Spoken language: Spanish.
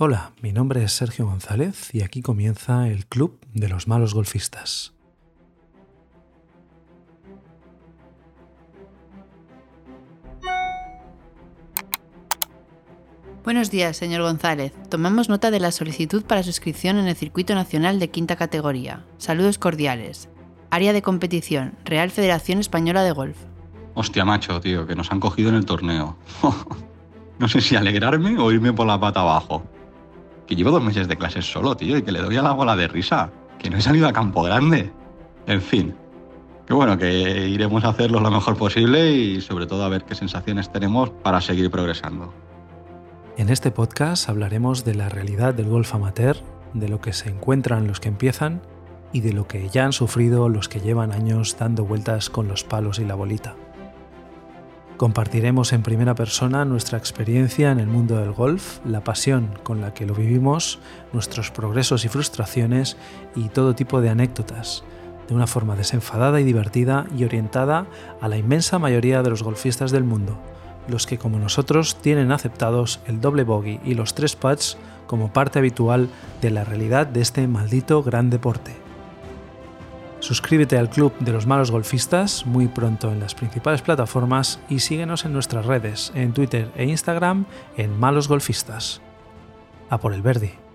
Hola, mi nombre es Sergio González y aquí comienza el Club de los Malos Golfistas. Buenos días, señor González. Tomamos nota de la solicitud para suscripción en el Circuito Nacional de Quinta Categoría. Saludos cordiales. Área de competición, Real Federación Española de Golf. Hostia, macho, tío, que nos han cogido en el torneo. no sé si alegrarme o irme por la pata abajo. Que llevo dos meses de clases solo, tío, y que le doy a la bola de risa. Que no he salido a campo grande. En fin. Que bueno, que iremos a hacerlo lo mejor posible y sobre todo a ver qué sensaciones tenemos para seguir progresando. En este podcast hablaremos de la realidad del golf amateur, de lo que se encuentran los que empiezan y de lo que ya han sufrido los que llevan años dando vueltas con los palos y la bolita. Compartiremos en primera persona nuestra experiencia en el mundo del golf, la pasión con la que lo vivimos, nuestros progresos y frustraciones y todo tipo de anécdotas, de una forma desenfadada y divertida y orientada a la inmensa mayoría de los golfistas del mundo, los que como nosotros tienen aceptados el doble bogey y los tres putts como parte habitual de la realidad de este maldito gran deporte. Suscríbete al Club de los Malos Golfistas muy pronto en las principales plataformas y síguenos en nuestras redes, en Twitter e Instagram en Malos Golfistas. A por el verde.